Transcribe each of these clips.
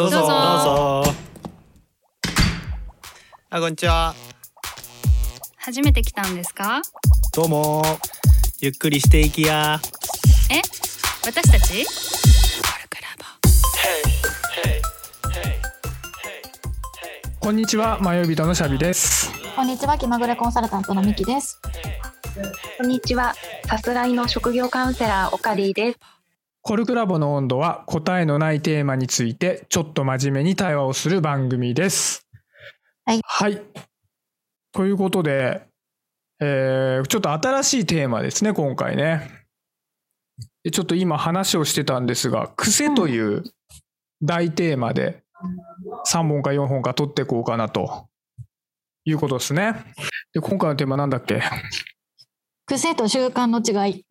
どうぞ。どうぞ。どうぞあこんにちは。初めて来たんですか？どうも。ゆっくりしていきや。え？私たち？こんにちは、迷い人のシャビです。こんにちは、気まぐれコンサルタントのミキです。こんにちは。さすらいの職業カウンセラー、オカリーです。コルクラボの温度は答えのないテーマについてちょっと真面目に対話をする番組です。はいはい。ということで、えーちょっと新しいテーマですね、今回ね。でちょっと今話をしてたんですが、癖という大テーマで3本か4本か取っていこうかなということですね。で、今回のテーマなんだっけ？癖と習慣の違い。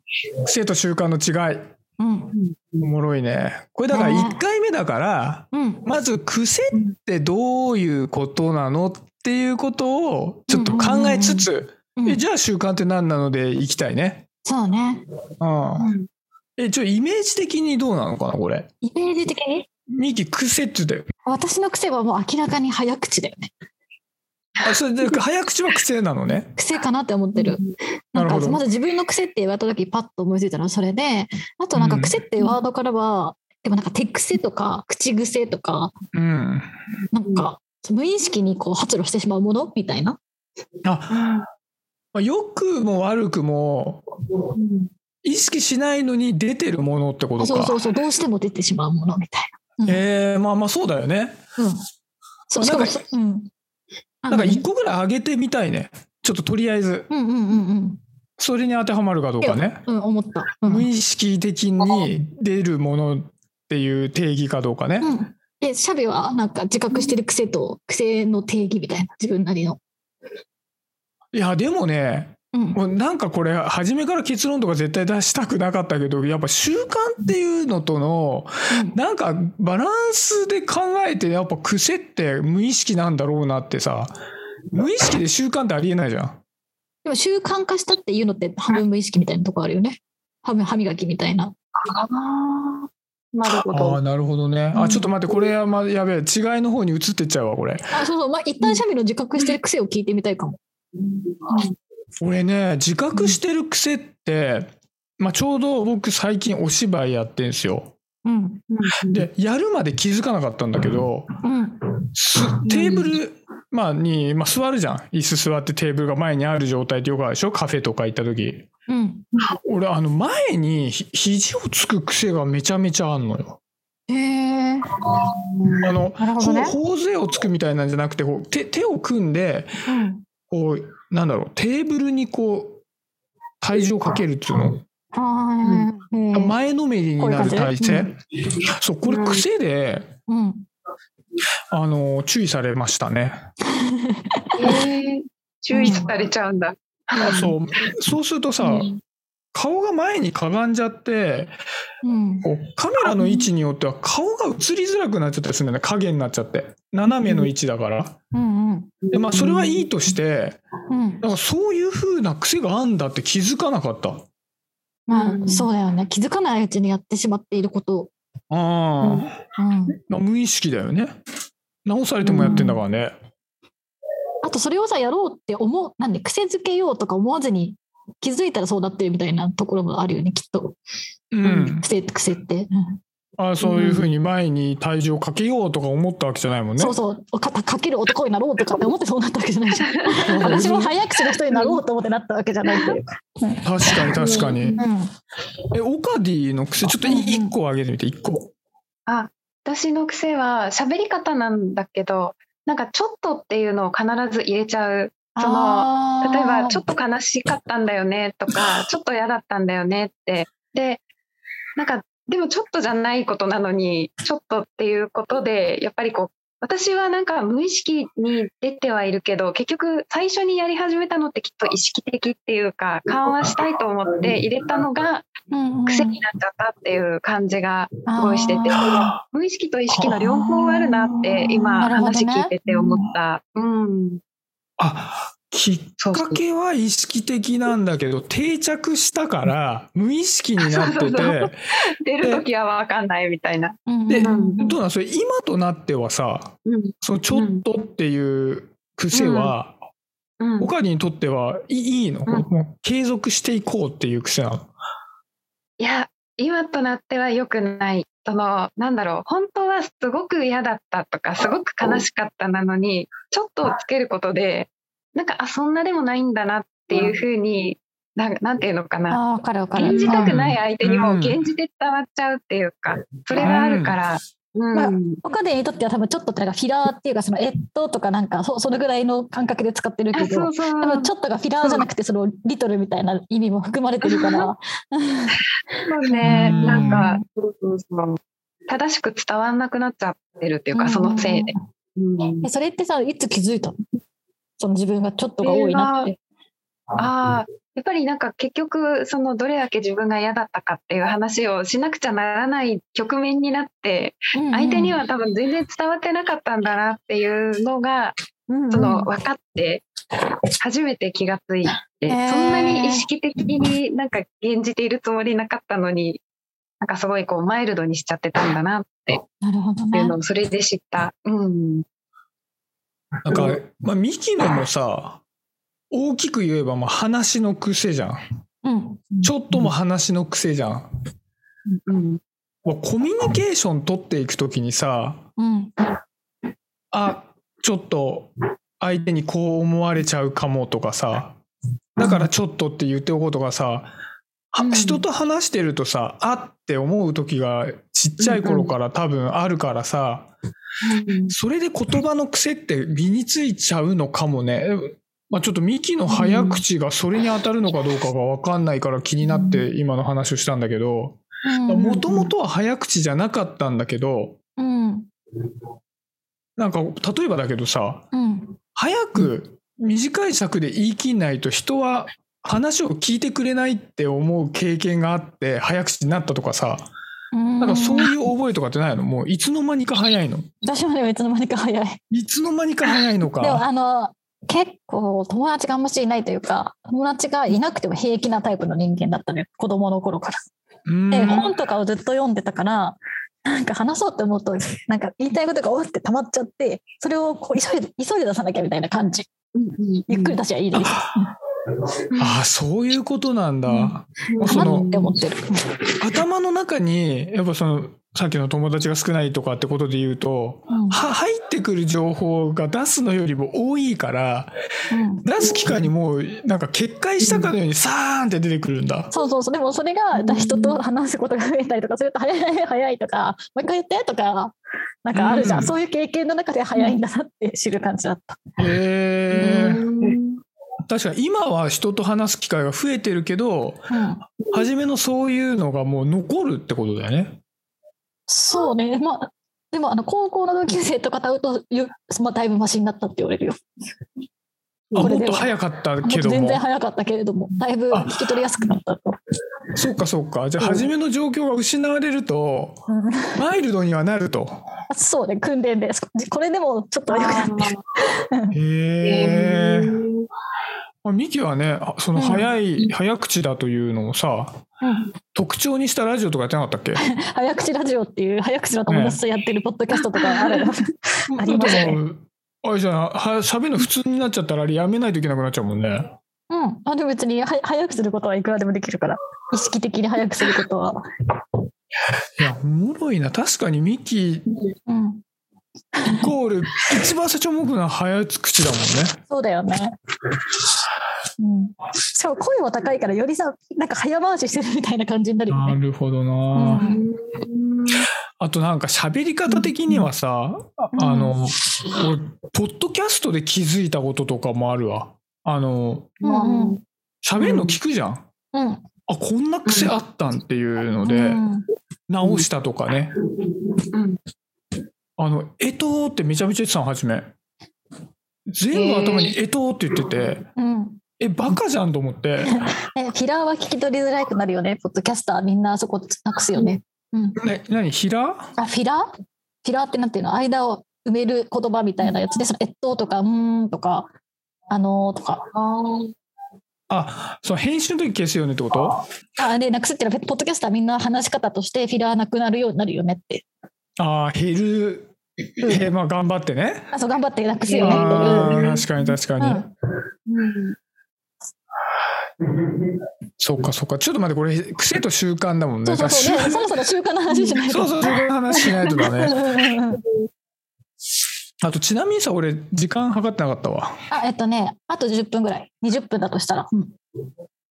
癖と習慣の違い。うん。おもろいね。これだからね1回目だから、うん。まず癖ってどういうことなのっていうことをちょっと考えつつ、うんえじゃあ習慣って何なのでいきたいね。そうね。うん。え、ちょ、イメージ的にどうなのかな、これ。イメージ的に？ミキ癖って言ったよ。私の癖はもう明らかに早口だよね。あ、それで、早口は癖なのね。癖かなって思ってる。なんかなるほどまず自分の癖って言われた時パッと思いついたのはそれで、あとなんか癖ってワードからは、でもなんか手癖とか口癖とか、うん。なんか無意識にこう発露してしまうもの？みたいな。あ、まあ、良くも悪くも意識しないのに出てるものってことか。そうそうそう、どうしても出てしまうものみたいえー、まあまあそうだよね。な。うん。そうしかもなんかうん。あなんかの一個ぐらい上げてみたいね。ちょっととりあえず。うんうんうんうん。それに当てはまるかどうかね。うん、思った。うん無意識的に出るものっていう定義かどうかね。うん。え、シャビはなんか自覚してる癖と癖の定義みたいな、自分なりの。いや、でもね、うん。もうなんかこれ、初めから結論とか絶対出したくなかったけど、やっぱ習慣っていうのとの、なんかバランスで考えて、やっぱ癖って無意識なんだろうなってさ、無意識で習慣ってありえないじゃん。でも習慣化したっていうのって半分無意識みたいなとこあるよね。半分歯磨きみたいな。なるほああ、ど。なるほどね。あ、うんちょっと待って、これはまやべえ、違いの方に移ってっちゃうわ、これ。あ、そうそう。まあ、一旦シャビの自覚してる癖を聞いてみたいかも。俺ね自覚してる癖って、まあ、ちょうど僕最近お芝居やってんすよ。うん。でやるまで気づかなかったんだけどうん。すテーブル、まあ、に、まあ、座るじゃん椅子座ってテーブルが前にある状態ってよくあるでしょ？カフェとか行った時うん。俺あの前にひ肘をつく癖がめちゃめちゃあんのよ。へえ。あのね。ほ頬杖をつくみたいなんじゃなくて手手を組んでうん。こうなんだろうテーブルにこう体重をかけるっていうの？あ。前のめりになる体勢、こういうそうこれ癖で、うん。あの注意されましたね。えー注意されちゃうんだ。そうそうするとさ、うん顔が前にかがんじゃってうん。こうカメラの位置によっては顔が映りづらくなっちゃったりするんだよね影になっちゃって斜めの位置だから。うん。うん。でまあそれはいいとしてうん。かそういう風な癖があんだって気づかなかった。まあ、そうだよね。気づかないうちにやってしまっていること。ああ、うん。まあ無意識だよね。直されてもやってんだからね。あとそれをさやろうって思うなんで癖づけようとか思わずに気づいたらそうなってるみたいなところもあるよねきっとうん。癖癖って、あそういう風に前に体重をかけようとか思ったわけじゃないもんね。そうそうかかける男になろうとかって思ってそうなったわけじゃないじゃん私も早口の人になろうと思ってなったわけじゃないっていうか、確かに確かに。うん、え、オカディの癖、ちょっとい一個上げてみて、一個。あ、私の癖は喋り方なんだけど、なんかちょっとっていうのを必ず入れちゃう。その例えばちょっと悲しかったんだよねとか、ちょっと嫌だったんだよねって。で、なんか、でもちょっとじゃないことなのに、ちょっとっていうことで、やっぱりこう、私はなんか無意識に出てはいるけど、結局最初にやり始めたのってきっと意識的っていうか、緩和したいと思って入れたのが癖になっちゃったっていう感じがすごいしてて、あ無意識と意識の両方あるなって今話聞いてて思った。うん。あ、きっかけは意識的なんだけど定着したから無意識になってそうそうそて。出る時は分かんないみたいな。うんでうん。どうなん？それ今となってはさうん。そのちょっとっていう癖はうん。おかりにとってはいいいの、うん。もう継続していこうっていう癖なの？いや今となっては良くない。そのなんだろう本当はすごく嫌だったとかすごく悲しかったなのにちょっとをつけることでなんかあそんなでもないんだなっていうふうになんなんていうのかな。あーわかるわかる。演じたくない相手にもうん。現じて伝わっちゃうっていうかそれがあるから。うん。まあ岡田にとっては多分ちょっとってなんかフィラーっていうかそのえっととかなんかそそのぐらいの感覚で使ってるけあど多分ちょっとがフィラーじゃなくてそのリトルみたいな意味も含まれてるから。そうね、うん。なんか、そうそうそう正しく伝わんなくなっちゃってるっていうか、そのせいで。うん。えそれってさいつ気づいたの？その自分がちょっとが多いなって。ああ、やっぱりなんか結局、そのどれだけ自分が嫌だったかっていう話をしなくちゃならない局面になって、相手には多分全然伝わってなかったんだなっていうのが、うんうんその分かって、初めて気がついて、そんなに意識的になんか演じているつもりなかったのに、なんかすごいこうマイルドにしちゃってたんだなってなるほどねいう。のをそれで知った。うん。なんか、まあ、ミキのもさ大きく言えばまあ話の癖じゃん。うん。ちょっとも話の癖じゃん、うん。まあコミュニケーション取っていくときにさうん。あちょっと相手にこう思われちゃうかもとかさだからちょっとって言っておこうとかさ、はうん。人と話してるとさあって思う時がちっちゃい頃から多分あるからさ、それで言葉の癖って身についちゃうのかもね。まあ、ちょっとミキの早口がそれに当たるのかどうかが分かんないから気になって今の話をしたんだけどもともとは早口じゃなかったんだけどうん。なんか例えばだけどさうん。早く短い尺で言い切んないと人は話を聞いてくれないって思う経験があって早口になったとかさうん。なんかそういう覚えとかってないの？もういつの間にか早いの？私もでもいつの間にか早い。いつの間にか早いのでもかあの結構友達があんましいないというか友達がいなくても平気なタイプの人間だったのよ子供の頃から。うんで本とかをずっと読んでたからなんか話そうって思うとなんか言いたいことがおって溜まっちゃってそれをこう急いで急いで出さなきゃみたいな感じゆっくり出しゃいいです。ああそういうことなんだ。頭の中にやっぱそのさっきの友達が少ないとかってことで言うとうん。は入ってくる情報が出すのよりも多いからうん。出す機会にもうなんか決壊したかのようにサーンって出てくるんだ。そうそうそう。でもそれが人と話すことが増えたりとかすると早い早いとかもう一回言ってとかなんかあるじゃん、うん。そういう経験の中で早いんだなって知る感じだった。へえ確かに今は人と話す機会が増えてるけどうん初めのそういうのがもう残るってことだよね。そうねまあでもあの高校の同級生とかと会うとゆ、まあ、だいぶマシになったって言われるよ。あもっこれでは。と早かったけども。全然早かったけれども。だいぶ引き取りやすくなったと。そうかそうか。じゃあ初めの状況が失われるとうん。マイルドにはなると。そうね。訓練で。これでもちょっと良くなってる。へえ。まあミキはねあその早い、早口だというのをさうん。特徴にしたラジオとかやってなかったっけ？早口ラジオっていう早口の友達とやってるポッドキャストとかある、ありますね。でもあれじゃあは喋るの普通になっちゃったらあれやめないといけなくなっちゃうもんね。うん、あでも別には早くすることはいくらでもできるから意識的に早くすることは、いやおもろいな確かにミキうん、イコール一番最初思うのは早口だもんね。そうだよね。うん、しかも声も高いからよりさなんか早回ししてるみたいな感じになるよね。なるほどうな。んあとなんか喋り方的にはさ、うん。あの俺ポッドキャストで気づいたこととかもあるわ。あのうんうん。喋るの聞くじゃん。うん。あこんな癖あったんっていうのでうん。直したとかね。うん。あの、えとーってめちゃめちゃ言ってたの、初め。全部頭にえとーって言ってて、うん。え、バカじゃんと思って、えフィラーは聞き取りづらくなるよね。ポッドキャスターみんなあそこなくすよね。うん、ね、何、ひらあフィラーフィラーってなんていうの？間を埋める言葉みたいなやつでそのえっととかうーんとかあのーとか。あその編集の時消すよねってこと？あ、で、なくすっていうのは、ポッドキャストはみんな話し方としてフィラーなくなるようになるよねって。ああ、減る。えまあ頑張ってね。あ、そう、頑張ってなくすよねって確かに確かに。うんそっかそっか。ちょっと待って、これ癖と習慣だもんね。そうそうそう。そろそろ習慣の話しないと。そうそう、習慣の話しないとだね。うんうんうんあとちなみにさ、俺時間計ってなかったわ。あ、えっとね、あと10分ぐらい。20分だとしたら。うん。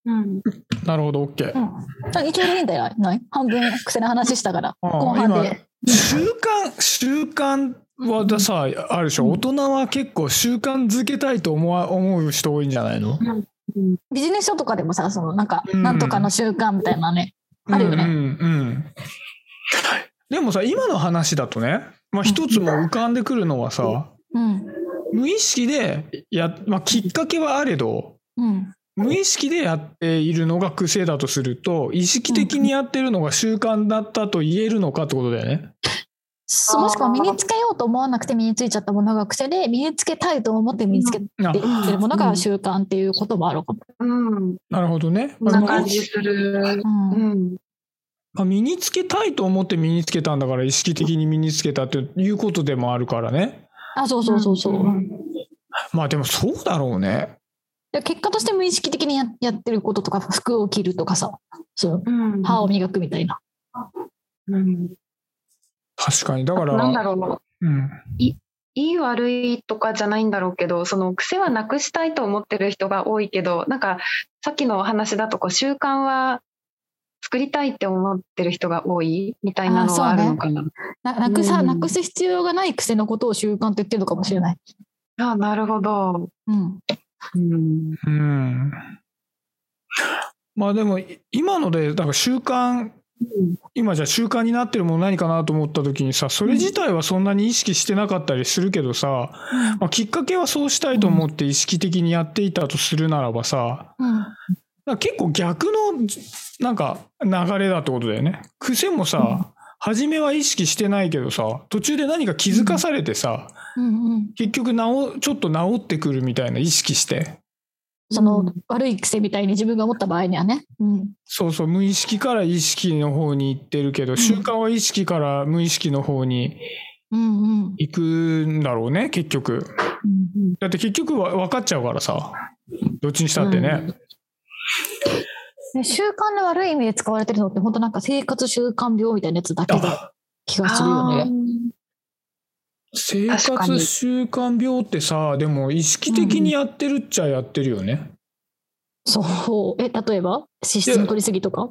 うんなるほど、OK。うん。じゃあ一応いいんだよ。ない？半分癖の話したから。あ後半で。習慣、習慣はださ、あるでしょ？大人は結構習慣づけたいと思わ思う人多いんじゃないの？ビジネス書とかでもさ、そのなんか、うんなんとかの習慣みたいなね。あるよねうんうんうんでもさ、今の話だとね、まあ一つも浮かんでくるのはさ、うん。無意識でや、まあきっかけはあれど、うん。無意識でやっているのが癖だとすると、意識的にやってるのが習慣だったと言えるのかってことだよね。そうもしくは身につけようと思わなくて身についちゃったものが癖で、身につけたいと思って身につけてるものが習慣っていうこともあるかも。うん、なるほどね。なまあ感じする。うんうん、まあ身につけたいと思って身につけたんだから意識的に身につけたっていうことでもあるからね。あ、そうそうそうそう。うんまあでもそうだろうね。で結果として無意識的にややってることとか、服を着るとかさ、そううん、歯を磨くみたいな。うん、確かに。だから、なんだろう。うん。いい悪いとかじゃないんだろうけどその癖はなくしたいと思ってる人が多いけどなんかさっきのお話だとこう習慣は作りたいって思ってる人が多いみたいなのはあるのかな。ななくさ、うんなくす必要がない癖のことを習慣と言ってるのかもしれない。あなるほど。うん。うんうん。まあでもい今ので、だから習慣、今じゃあ習慣になってるもの何かなと思った時にさ、それ自体はそんなに意識してなかったりするけどさ、まあ、きっかけはそうしたいと思って意識的にやっていたとするならばさ、うん。結構逆のなんか流れだってことだよね。癖もさ、初めは意識してないけどさ、途中で何か気づかされてさ、うんうん。結局治ちょっと治ってくるみたいな意識して。その、うん悪い癖みたいに自分が思った場合にはね。うん。そうそう、無意識から意識の方に行ってるけど、習慣は意識から無意識の方にうんうん。行くんだろうね、結局。うんだって結局は分かっちゃうからさ、どっちにしたってね。ね習慣の悪い意味で使われてるのって本当なんか生活習慣病みたいなやつだけだ気がするよね。生活習慣病ってさ、でも意識的にやってるっちゃやってるよね。そう。え、例えば？脂質の取りすぎとか？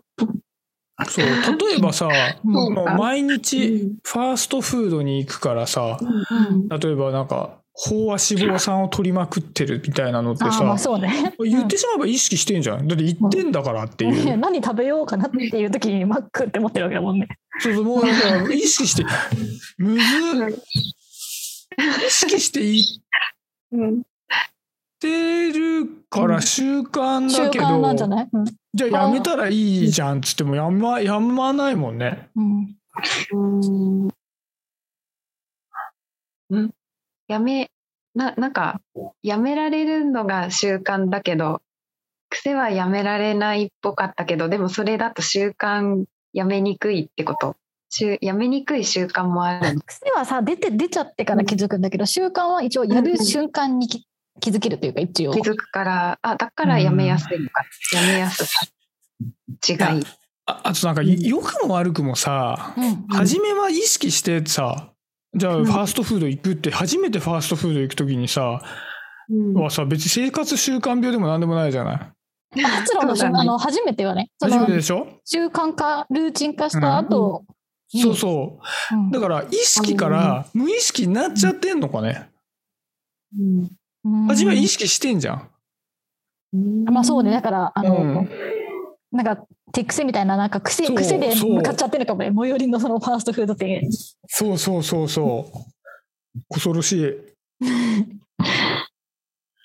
そう、例えばさ、うんもう毎う日んファーストフードに行くからさ、うん例えばなんか、飽和脂肪酸を取りまくってるみたいなのってさ、そうね。言ってしまえば意識してんじゃん。だって言ってんだからっていう。ね何食べようかなっていう時にマックって思ってるわけだもんね。そうそう、もうだから意識して、むずっ意識して言っうん。てるから習慣習だけ慣なんじゃど、ない、うん。じゃあやめたらいいじゃんっつってもやま、やまないもんね。うん。うんん。やめななんかやめられるのが習慣だけど癖はやめられないっぽかったけどでもそれだと習慣やめにくいってこと？やめにくい習慣もある。の癖はさ出て出ちゃってから気づくんだけど、習慣は一応やる瞬間にき気づけるというか一応。気づくからあだからやめやすいのか、やめやすさ違い。ああとなんか、良くも悪くもさ、うん。初めは意識してさ、じゃあファーストフード行くって、初めてファーストフード行くときにさ、うん。はさ、別に生活習慣病でも何でもないじゃない。あ発露のそうだね。あの初めてはね、その初めてでしょ、習慣化、ルーチン化した後、にそうそう。うんだから意識から無意識になっちゃってんのかね。うんうん初めは意識してんじゃん。まあそうね、だから、あの、うんなんか手癖みたいな、なんか癖癖で向かっちゃってるかもね、最寄りのそのファーストフード店。そうそうそうそう。恐ろしい。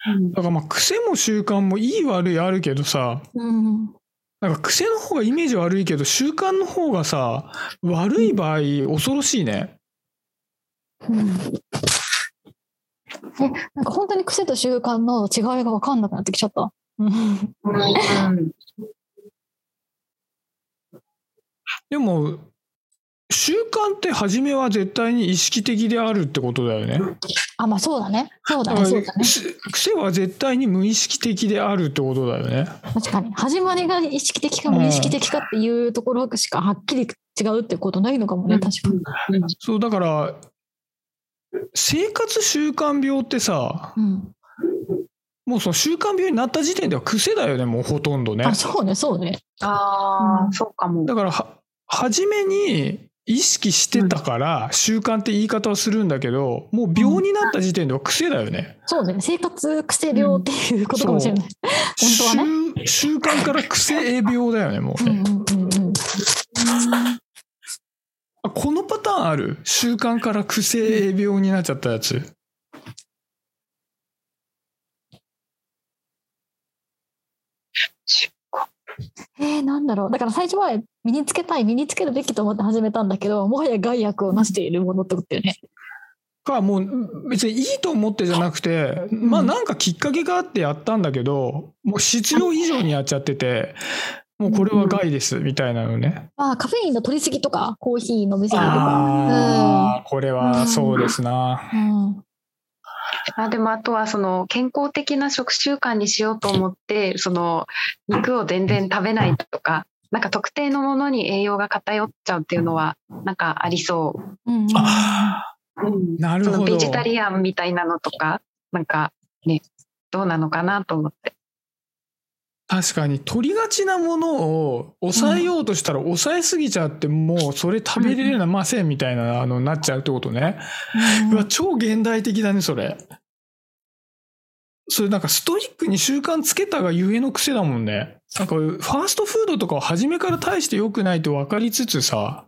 うんだからまあ癖も習慣もいい悪いあるけどさ、うん。なんか癖の方がイメージ悪いけど習慣の方がさ、悪い場合恐ろしいね。うんなんか本当に癖と習慣の違いが分かんなくなってきちゃった？でも習慣って初めは絶対に意識的であるってことだよね。あ、まあそうだね。そうだね、だからそうだね。し癖は絶対に無意識的であるってことだよね。確かに。始まりが意識的か無意識的かっていうところしかはっきり違うってことないのかもね、確かに。そうだから生活習慣病ってさうん。もうその習慣病になった時点では癖だよねもうほとんどねあ、そうね、そうね。ああ、うんそうかも。だからは初めに意識してたから習慣って言い方をするんだけどもう病になった時点では癖だよね。そうね。生活癖病っていうことかもしれない。本当は習習慣から癖病だよねもうね。うんうんうんうん。あこのパターンある？習慣から癖病になっちゃったやつ。えー、なんだろう。だから最初は身につけたい、身につけるべきと思って始めたんだけど、もはや害悪をなしているものってことだよね。かもう別にいいと思ってじゃなくて、まあなんかきっかけがあってやったんだけどもう必要以上にやっちゃってて もうこれは害ですみたいなのね。まあ、カフェインの取りすぎとか、コーヒー飲みすぎとか。ああこれはそうですな。うん。あでもあとはその健康的な食習慣にしようと思ってその肉を全然食べないとかなんか特定のものに栄養が偏っちゃうっていうのはなんかありそう。んうん。なるほど。そのベジタリアンみたいなのとかなんかねどうなのかなと思って。確かに取りがちなものを抑えようとしたら抑えすぎちゃってもうそれ食べれませんみたいなのになっちゃうってことね。うわ超現代的だねそれ。それなんかストイックに習慣つけたがゆえの癖だもんね。なんかファーストフードとかを初めから大して良くないと分かりつつさ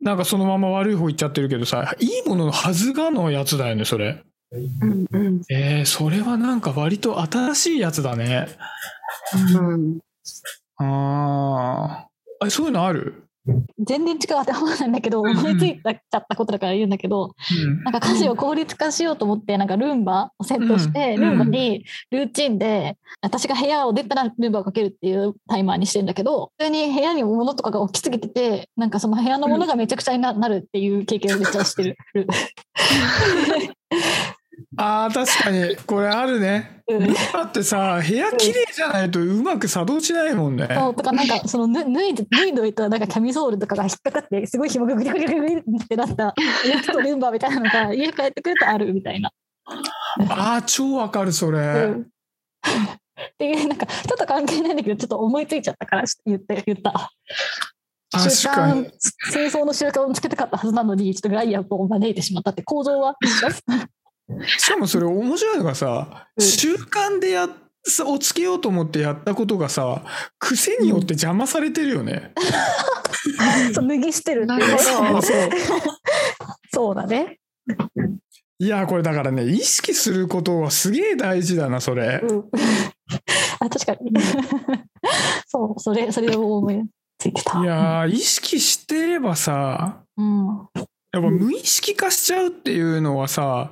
なんかそのまま悪い方行っちゃってるけどさいいもののはずがのやつだよねそれ。うんうん。えー、それはなんか割と新しいやつだね。うんあー。あそういうのある、全然違う当てはまらないんだけど、思いついちゃったことだから言うんだけど、なんか家事を効率化しようと思って、なんかルンバをセットして、うん。ルンバにルーチンで、私が部屋を出たらルンバをかけるっていうタイマーにしてんだけど、普通に部屋に物とかが置きすぎてて、なんかその部屋のものがめちゃくちゃにななるっていう経験をめっちゃしてる。あー確かにこれあるね。うんだってさ部屋綺麗じゃないとうまく作動しないもんね。そうとかなんかその脱脱いで脱いどいたなんかキャミソールとかが引っかかってすごい紐がグリグリグリってなったやつとルンバみたいなのが家帰ってくるとあるみたいな。あー超わかるそれ。うんっていうなんかちょっと関係ないんだけどちょっと思いついちゃったから言って言った習確かに慣。清掃の習慣をつけたかったはずなのにちょっとガイアを招いてしまったって構造は？しかもそれ面白いのがさ、うん。習慣でやっをつけようと思ってやったことがさ癖によって邪魔されてるよね。そう脱ぎ捨てるっていう。そう。そうだね、いやこれだからね意識することはすげえ大事だなそれ。うん、あ確かに。そうそれそれを思いついてた。いやー意識してればさうんやっぱ無意識化しちゃうっていうのはさ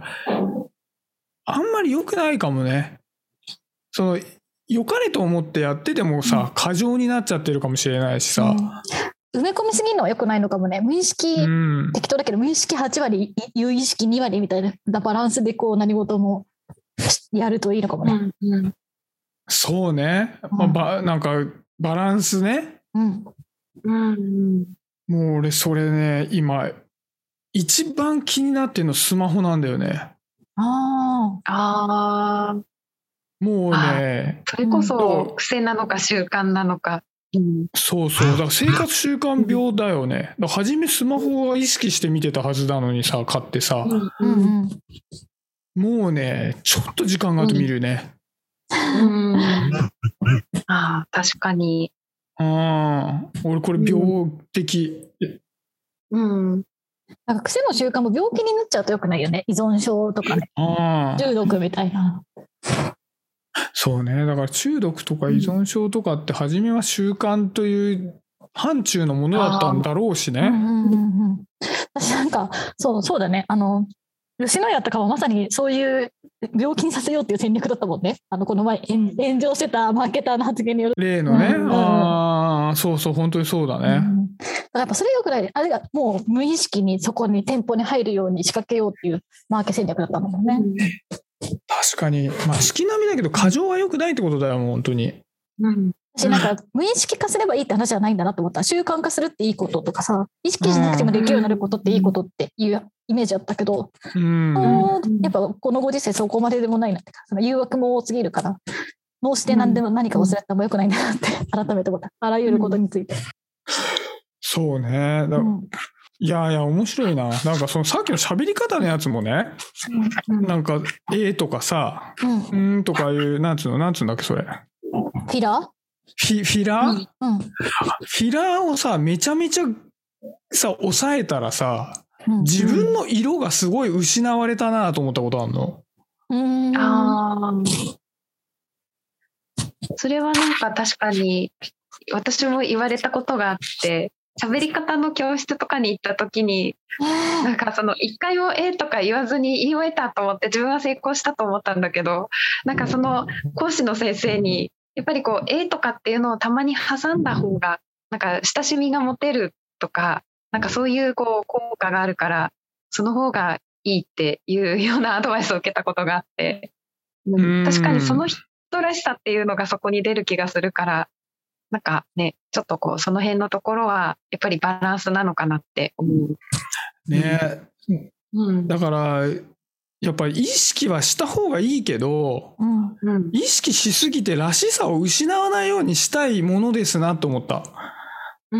あんまり良くないかもね。その良かれと思ってやっててもさ、過剰になっちゃってるかもしれないしさ。うん。埋め込みすぎるのは良くないのかもね。無意識、うん、適当だけど無意識8割い有意識2割みたいなバランスでこう何事もやるといいのかもね。うんうん。そうね、まあばなんかバランスね。うん。うん。もう俺それね今一番気になってるのスマホなんだよね。あああもうね。それこうん。そ癖なのか習慣なのか。うんそうそう。だから生活習慣病だよね。だ初めスマホは意識して見てたはずなのにさ買ってさ、あ。うんうん。もうねちょっと時間があると見るね。うん。ああ確かに。うん。俺これ病的、うんなんか癖の習慣も病気になっちゃうと良くないよね。依存症とかね。中毒みたいな。そうねだから中毒とか依存症とかって初めは習慣という範疇のものだったんだろうしね。うんうんうんうん。私なんか、そう、そうだね。あの、吉野家とかはまさにそういう病気にさせようっていう戦略だったもんね。あの、この前炎炎上してたマーケターの発言による。例のね、うん。ああそうそう本当にそうだね、うん。だからやっぱそれよくない。あれがもう無意識にそこに店舗に入るように仕掛けようっていうマーケ戦略だったもんね。確かに。まあ式並みだけど過剰は良くないってことだよもう本当に。うん私なんか無意識化すればいいって話じゃないんだなと思った。習慣化するっていいこととかさ、意識しなくてもできるようになることっていいことっていうイメージだったけど、うん。やっぱこのご時世そこまででもないなってか、その誘惑も多すぎるから、脳死で何でも何か忘れたらもよくないんだなって改めて思った。あらゆることについて。そうね。だうん。いやいや面白いな。なんかそのさっきの喋り方のやつもねなんか「え」とかさうん「うん」とかいうなんつうのなんつうんだっけそれ。フィラー？フィフィラー、うん。フィラーをさめちゃめちゃさ抑えたらさうん自分の色がすごい失われたなと思ったことあるの？うん。あーそれはなんか確かに私も言われたことがあって喋り方の教室とかに行った時になんかその一回も「え」とか言わずに言い終えたと思って自分は成功したと思ったんだけどなんかその講師の先生にやっぱりこう「え」とかっていうのをたまに挟んだ方がなんか親しみが持てるとかなんかそういうこう効果があるからその方がいいっていうようなアドバイスを受けたことがあって、うん。確かにその人らしさっていうのがそこに出る気がするからなんかねちょっとこうその辺のところはやっぱりバランスなのかなって思う。ね。うん。だからやっぱり意識はした方がいいけどうん。うん意識しすぎてらしさを失わないようにしたいものですなと思った。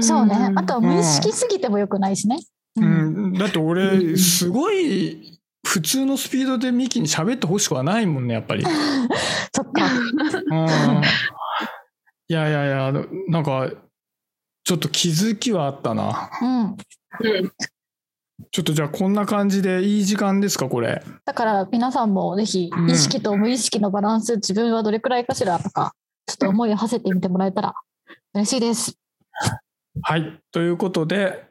そうね。あとは無意識すぎてもよくないしね。ううんん、だってう俺んすごい普通のスピードでミキに喋ってほしくはないもんねやっぱり。そっか。うんいやいやいやなんかちょっと気づきはあったな。うん。うんちょっとじゃあこんな感じでいい時間ですかこれ。だから皆さんもぜひうん意識と無意識のバランス、自分はどれくらいかしらとか、ちょっと思いを馳せてみてもらえたら嬉しいです。はいということで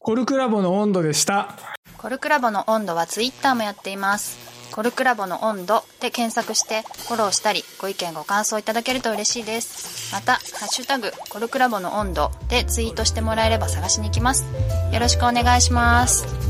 コルクラボの温度でした。コルクラボの温度はツイッターもやっています。コルクラボの温度で検索してフォローしたりご意見ご感想いただけると嬉しいです。また、ハッシュタグコルクラボの温度でツイートしてもらえれば探しに行きます。よろしくお願いします。